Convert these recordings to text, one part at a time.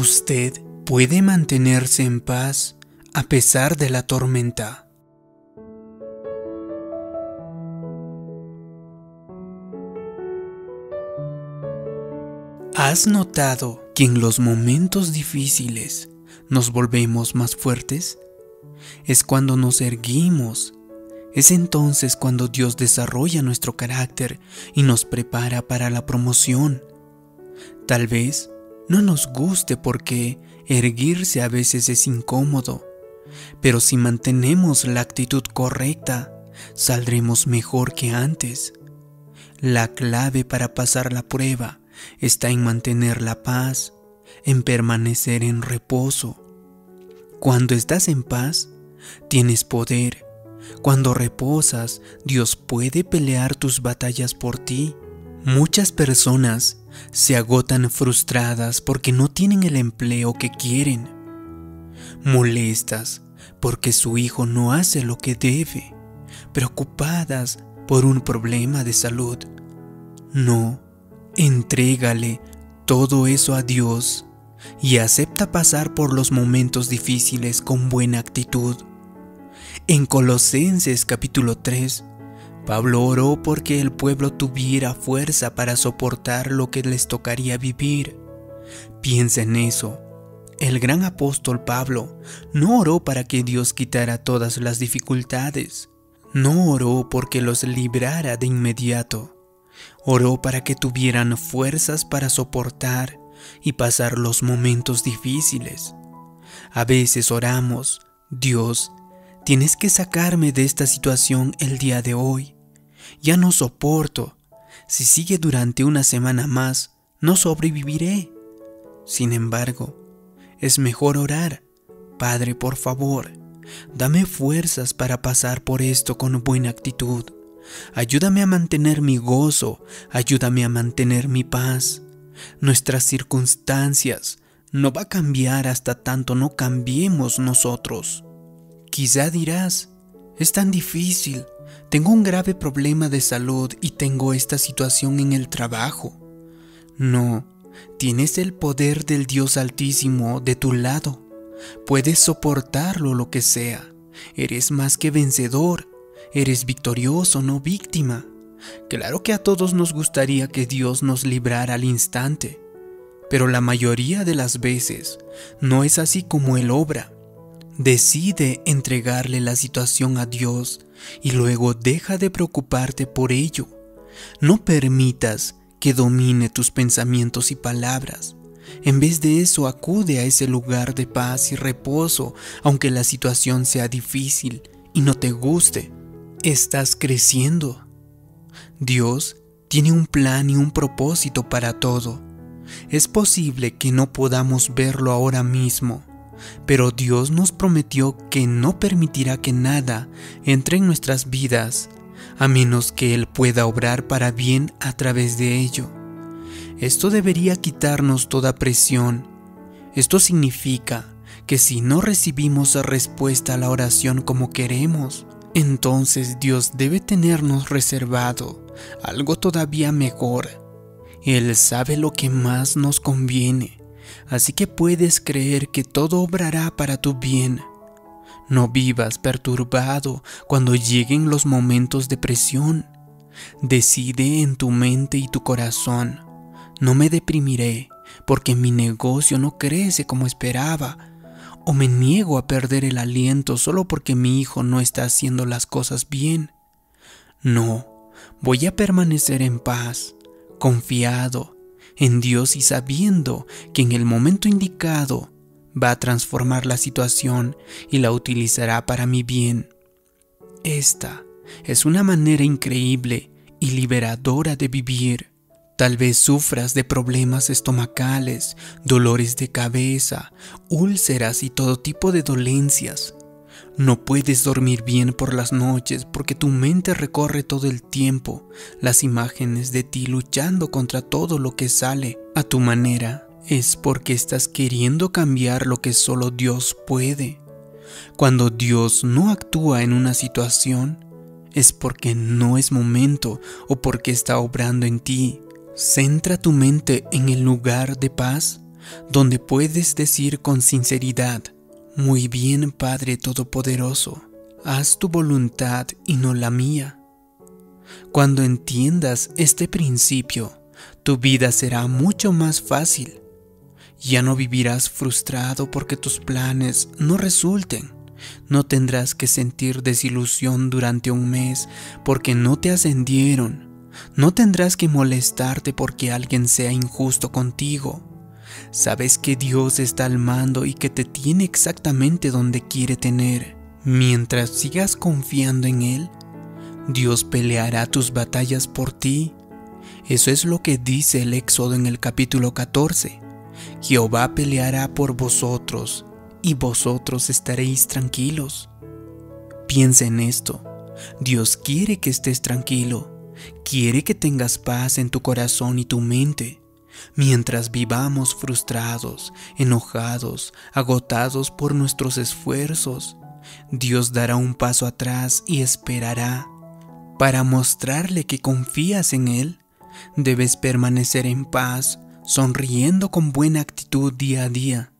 Usted puede mantenerse en paz a pesar de la tormenta. ¿Has notado que en los momentos difíciles nos volvemos más fuertes? Es cuando nos erguimos. Es entonces cuando Dios desarrolla nuestro carácter y nos prepara para la promoción. Tal vez no nos guste porque erguirse a veces es incómodo, pero si mantenemos la actitud correcta, saldremos mejor que antes. La clave para pasar la prueba está en mantener la paz, en permanecer en reposo. Cuando estás en paz, tienes poder. Cuando reposas, Dios puede pelear tus batallas por ti. Muchas personas se agotan frustradas porque no tienen el empleo que quieren, molestas porque su hijo no hace lo que debe, preocupadas por un problema de salud. No, Entrégale todo eso a Dios y acepta pasar por los momentos difíciles con buena actitud. En Colosenses capítulo 3, Pablo oró porque el pueblo tuviera fuerza para soportar lo que les tocaría vivir. Piensa en eso. El gran apóstol Pablo no oró para que Dios quitara todas las dificultades. No oró porque los librara de inmediato. Oró para que tuvieran fuerzas para soportar y pasar los momentos difíciles. A veces oramos, Dios, tienes que sacarme de esta situación el día de hoy. Ya no soporto. Si sigue durante una semana más, no sobreviviré. Sin embargo, es mejor orar. Padre, por favor, dame fuerzas para pasar por esto con buena actitud. Ayúdame a mantener mi gozo, ayúdame a mantener mi paz. Nuestras circunstancias no va a cambiar hasta tanto no cambiemos nosotros. Quizá dirás, es tan difícil, tengo un grave problema de salud y tengo esta situación en el trabajo. No, tienes el poder del Dios Altísimo de tu lado. Puedes soportarlo lo que sea. Eres más que vencedor Eres victorioso, no víctima. Claro que a todos nos gustaría que Dios nos librara al instante, pero la mayoría de las veces no es así como Él obra. Decide entregarle la situación a Dios y luego deja de preocuparte por ello. No permitas que domine tus pensamientos y palabras. En vez de eso, acude a ese lugar de paz y reposo, aunque la situación sea difícil y no te guste estás creciendo. Dios tiene un plan y un propósito para todo. Es posible que no podamos verlo ahora mismo, pero Dios nos prometió que no permitirá que nada entre en nuestras vidas, a menos que Él pueda obrar para bien a través de ello. Esto debería quitarnos toda presión. Esto significa que si no recibimos respuesta a la oración como queremos, entonces Dios debe tenernos reservado algo todavía mejor. Él sabe lo que más nos conviene, así que puedes creer que todo obrará para tu bien. No vivas perturbado cuando lleguen los momentos de presión. Decide en tu mente y tu corazón. No me deprimiré porque mi negocio no crece como esperaba o me niego a perder el aliento solo porque mi hijo no está haciendo las cosas bien. No, voy a permanecer en paz, confiado en Dios y sabiendo que en el momento indicado va a transformar la situación y la utilizará para mi bien. Esta es una manera increíble y liberadora de vivir. Tal vez sufras de problemas estomacales, dolores de cabeza, úlceras y todo tipo de dolencias. No puedes dormir bien por las noches porque tu mente recorre todo el tiempo las imágenes de ti luchando contra todo lo que sale a tu manera. Es porque estás queriendo cambiar lo que solo Dios puede. Cuando Dios no actúa en una situación, es porque no es momento o porque está obrando en ti Centra tu mente en el lugar de paz donde puedes decir con sinceridad, muy bien Padre Todopoderoso, haz tu voluntad y no la mía. Cuando entiendas este principio, tu vida será mucho más fácil. Ya no vivirás frustrado porque tus planes no resulten. No tendrás que sentir desilusión durante un mes porque no te ascendieron. No tendrás que molestarte porque alguien sea injusto contigo. Sabes que Dios está al mando y que te tiene exactamente donde quiere tener. Mientras sigas confiando en Él, Dios peleará tus batallas por ti. Eso es lo que dice el Éxodo en el capítulo 14. Jehová peleará por vosotros y vosotros estaréis tranquilos. Piensa en esto. Dios quiere que estés tranquilo. Quiere que tengas paz en tu corazón y tu mente. Mientras vivamos frustrados, enojados, agotados por nuestros esfuerzos, Dios dará un paso atrás y esperará. Para mostrarle que confías en Él, debes permanecer en paz, sonriendo con buena actitud día a día.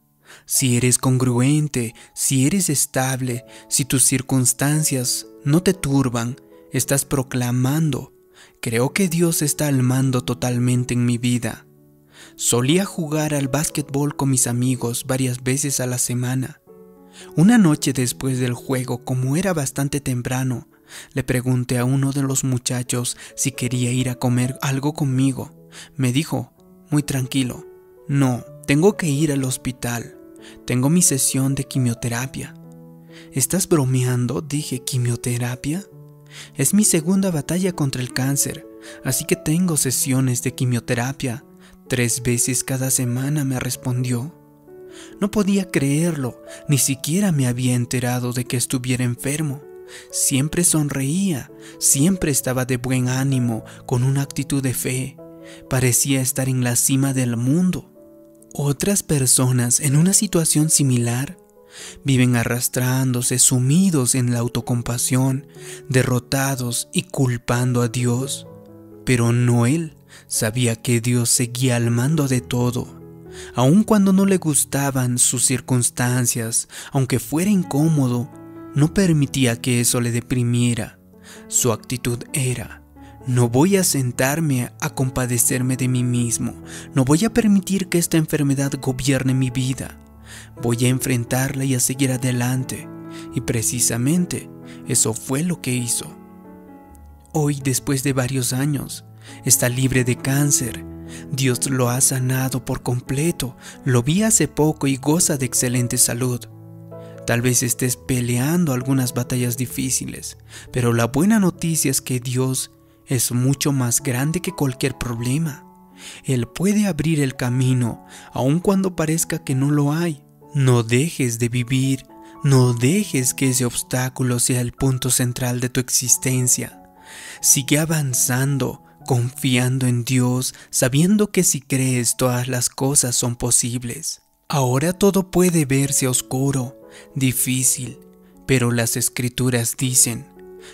Si eres congruente, si eres estable, si tus circunstancias no te turban, estás proclamando, creo que Dios está al mando totalmente en mi vida. Solía jugar al básquetbol con mis amigos varias veces a la semana. Una noche después del juego, como era bastante temprano, le pregunté a uno de los muchachos si quería ir a comer algo conmigo. Me dijo, muy tranquilo, no, tengo que ir al hospital. Tengo mi sesión de quimioterapia. ¿Estás bromeando? Dije, ¿quimioterapia? Es mi segunda batalla contra el cáncer, así que tengo sesiones de quimioterapia. Tres veces cada semana me respondió. No podía creerlo, ni siquiera me había enterado de que estuviera enfermo. Siempre sonreía, siempre estaba de buen ánimo, con una actitud de fe. Parecía estar en la cima del mundo. Otras personas en una situación similar viven arrastrándose, sumidos en la autocompasión, derrotados y culpando a Dios. Pero no él. Sabía que Dios seguía al mando de todo, aun cuando no le gustaban sus circunstancias, aunque fuera incómodo, no permitía que eso le deprimiera. Su actitud era, no voy a sentarme a compadecerme de mí mismo, no voy a permitir que esta enfermedad gobierne mi vida, voy a enfrentarla y a seguir adelante. Y precisamente eso fue lo que hizo. Hoy, después de varios años, está libre de cáncer. Dios lo ha sanado por completo. Lo vi hace poco y goza de excelente salud. Tal vez estés peleando algunas batallas difíciles, pero la buena noticia es que Dios es mucho más grande que cualquier problema. Él puede abrir el camino, aun cuando parezca que no lo hay. No dejes de vivir, no dejes que ese obstáculo sea el punto central de tu existencia. Sigue avanzando, confiando en Dios, sabiendo que si crees todas las cosas son posibles. Ahora todo puede verse oscuro, difícil, pero las escrituras dicen,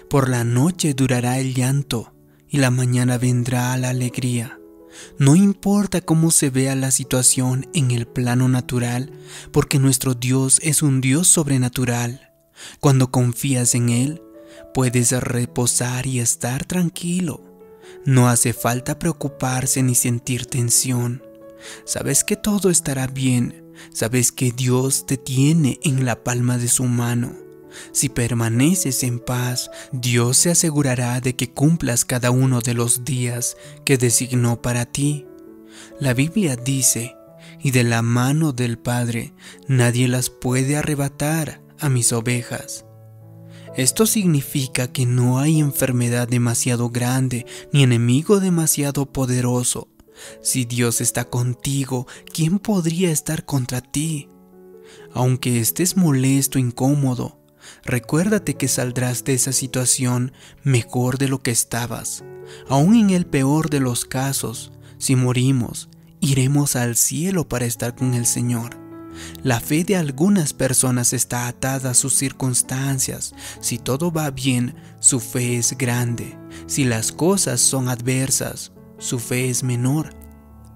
por la noche durará el llanto y la mañana vendrá la alegría. No importa cómo se vea la situación en el plano natural, porque nuestro Dios es un Dios sobrenatural. Cuando confías en Él, puedes reposar y estar tranquilo. No hace falta preocuparse ni sentir tensión. Sabes que todo estará bien. Sabes que Dios te tiene en la palma de su mano. Si permaneces en paz, Dios se asegurará de que cumplas cada uno de los días que designó para ti. La Biblia dice, y de la mano del Padre nadie las puede arrebatar a mis ovejas. Esto significa que no hay enfermedad demasiado grande ni enemigo demasiado poderoso. Si Dios está contigo, ¿quién podría estar contra ti? Aunque estés molesto, incómodo, recuérdate que saldrás de esa situación mejor de lo que estabas. Aún en el peor de los casos, si morimos, iremos al cielo para estar con el Señor. La fe de algunas personas está atada a sus circunstancias. Si todo va bien, su fe es grande. Si las cosas son adversas, su fe es menor.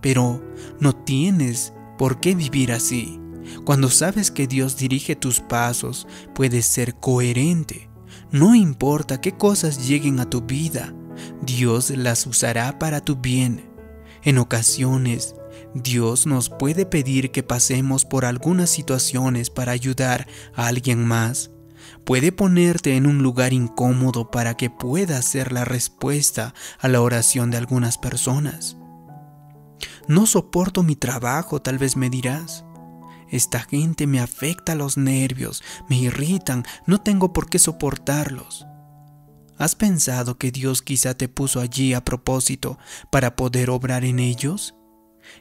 Pero no tienes ¿Por qué vivir así? Cuando sabes que Dios dirige tus pasos, puedes ser coherente. No importa qué cosas lleguen a tu vida, Dios las usará para tu bien. En ocasiones, Dios nos puede pedir que pasemos por algunas situaciones para ayudar a alguien más. Puede ponerte en un lugar incómodo para que puedas ser la respuesta a la oración de algunas personas. No soporto mi trabajo, tal vez me dirás. Esta gente me afecta los nervios, me irritan, no tengo por qué soportarlos. ¿Has pensado que Dios quizá te puso allí a propósito para poder obrar en ellos?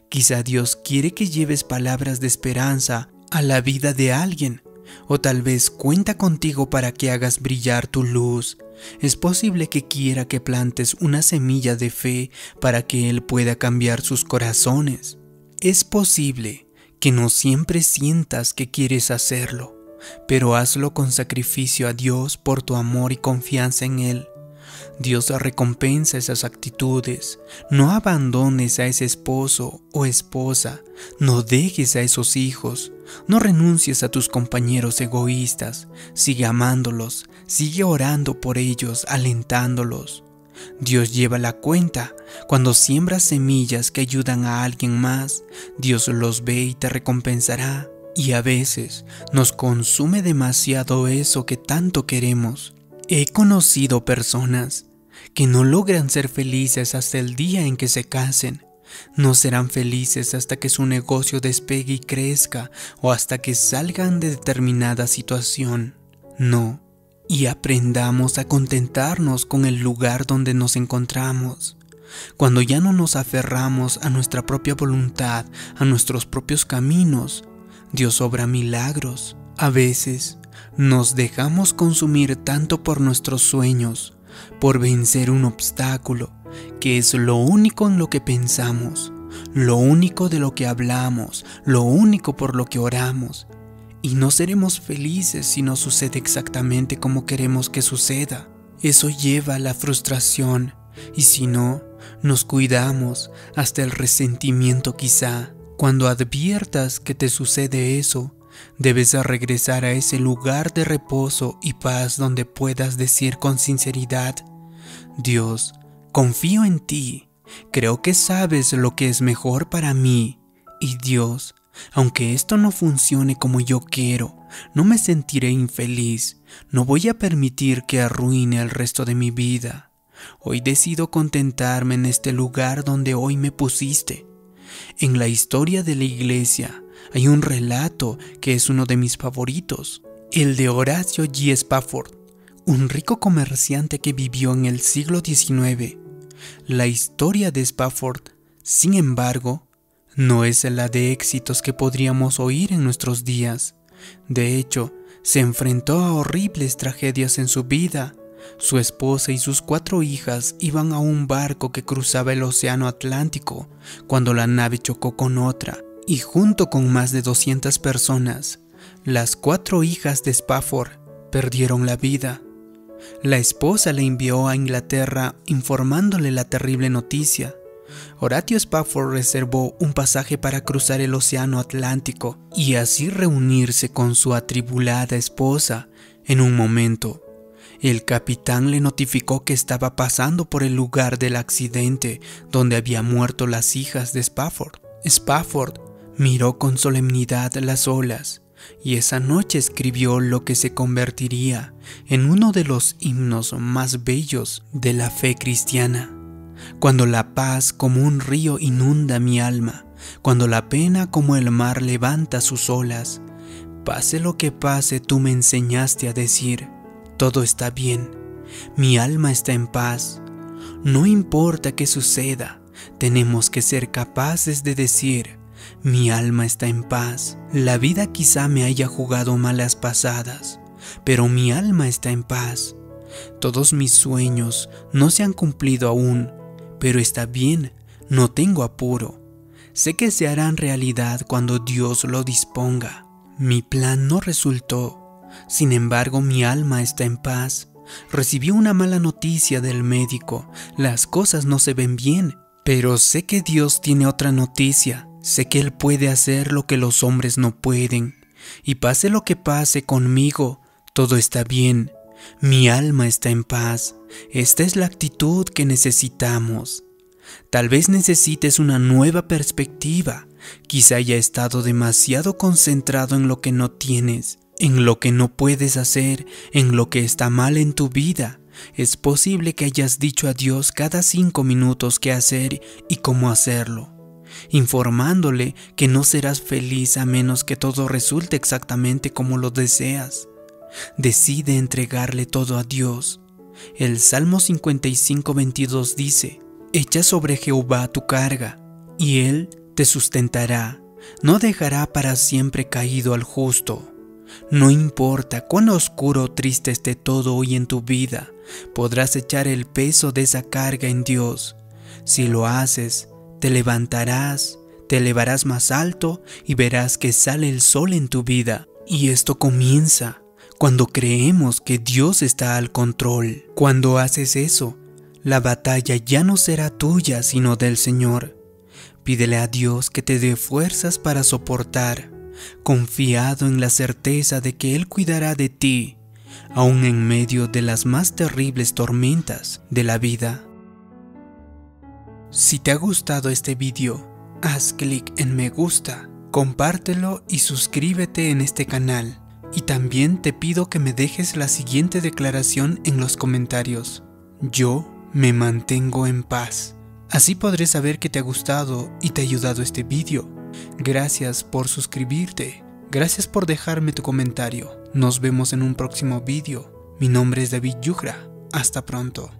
Quizá Dios quiere que lleves palabras de esperanza a la vida de alguien, o tal vez cuenta contigo para que hagas brillar tu luz. Es posible que quiera que plantes una semilla de fe para que Él pueda cambiar sus corazones. Es posible que no siempre sientas que quieres hacerlo, pero hazlo con sacrificio a Dios por tu amor y confianza en Él. Dios recompensa esas actitudes. No abandones a ese esposo o esposa. No dejes a esos hijos. No renuncies a tus compañeros egoístas. Sigue amándolos. Sigue orando por ellos, alentándolos. Dios lleva la cuenta. Cuando siembras semillas que ayudan a alguien más, Dios los ve y te recompensará. Y a veces nos consume demasiado eso que tanto queremos. He conocido personas que no logran ser felices hasta el día en que se casen. No serán felices hasta que su negocio despegue y crezca o hasta que salgan de determinada situación. No, y aprendamos a contentarnos con el lugar donde nos encontramos. Cuando ya no nos aferramos a nuestra propia voluntad, a nuestros propios caminos, Dios obra milagros. A veces nos dejamos consumir tanto por nuestros sueños, por vencer un obstáculo, que es lo único en lo que pensamos, lo único de lo que hablamos, lo único por lo que oramos. Y no seremos felices si no sucede exactamente como queremos que suceda. Eso lleva a la frustración y si no, nos cuidamos hasta el resentimiento quizá. Cuando adviertas que te sucede eso, Debes regresar a ese lugar de reposo y paz donde puedas decir con sinceridad, Dios, confío en ti, creo que sabes lo que es mejor para mí. Y Dios, aunque esto no funcione como yo quiero, no me sentiré infeliz, no voy a permitir que arruine el resto de mi vida. Hoy decido contentarme en este lugar donde hoy me pusiste. En la historia de la iglesia, hay un relato que es uno de mis favoritos, el de Horacio G. Spafford, un rico comerciante que vivió en el siglo XIX. La historia de Spafford, sin embargo, no es la de éxitos que podríamos oír en nuestros días. De hecho, se enfrentó a horribles tragedias en su vida. Su esposa y sus cuatro hijas iban a un barco que cruzaba el Océano Atlántico cuando la nave chocó con otra y junto con más de 200 personas, las cuatro hijas de Spafford perdieron la vida. La esposa le envió a Inglaterra informándole la terrible noticia. Horatio Spafford reservó un pasaje para cruzar el Océano Atlántico y así reunirse con su atribulada esposa. En un momento, el capitán le notificó que estaba pasando por el lugar del accidente donde habían muerto las hijas de Spafford. Spafford Miró con solemnidad las olas y esa noche escribió lo que se convertiría en uno de los himnos más bellos de la fe cristiana. Cuando la paz como un río inunda mi alma, cuando la pena como el mar levanta sus olas, pase lo que pase tú me enseñaste a decir, todo está bien, mi alma está en paz, no importa qué suceda, tenemos que ser capaces de decir, mi alma está en paz. La vida quizá me haya jugado malas pasadas, pero mi alma está en paz. Todos mis sueños no se han cumplido aún, pero está bien, no tengo apuro. Sé que se harán realidad cuando Dios lo disponga. Mi plan no resultó, sin embargo mi alma está en paz. Recibí una mala noticia del médico, las cosas no se ven bien, pero sé que Dios tiene otra noticia Sé que Él puede hacer lo que los hombres no pueden, y pase lo que pase conmigo, todo está bien. Mi alma está en paz. Esta es la actitud que necesitamos. Tal vez necesites una nueva perspectiva. Quizá haya estado demasiado concentrado en lo que no tienes, en lo que no puedes hacer, en lo que está mal en tu vida. Es posible que hayas dicho a Dios cada cinco minutos qué hacer y cómo hacerlo, informándole que no serás feliz a menos que todo resulte exactamente como lo deseas. Decide entregarle todo a Dios. El Salmo 55, 22 dice, Echa sobre Jehová tu carga, y Él te sustentará, no dejará para siempre caído al justo. No importa cuán oscuro o triste esté todo hoy en tu vida, podrás echar el peso de esa carga en Dios. Si lo haces, te levantarás, te elevarás más alto y verás que sale el sol en tu vida. Y esto comienza cuando creemos que Dios está al control. Cuando haces eso, la batalla ya no será tuya sino del Señor. Pídele a Dios que te dé fuerzas para soportar, confiado en la certeza de que Él cuidará de ti, aun en medio de las más terribles tormentas de la vida. Si te ha gustado este video, haz clic en me gusta, compártelo y suscríbete en este canal. Y también te pido que me dejes la siguiente declaración en los comentarios. Yo me mantengo en paz. Así podré saber que te ha gustado y te ha ayudado este vídeo. Gracias por suscribirte. Gracias por dejarme tu comentario. Nos vemos en un próximo vídeo. Mi nombre es David Yugra. Hasta pronto.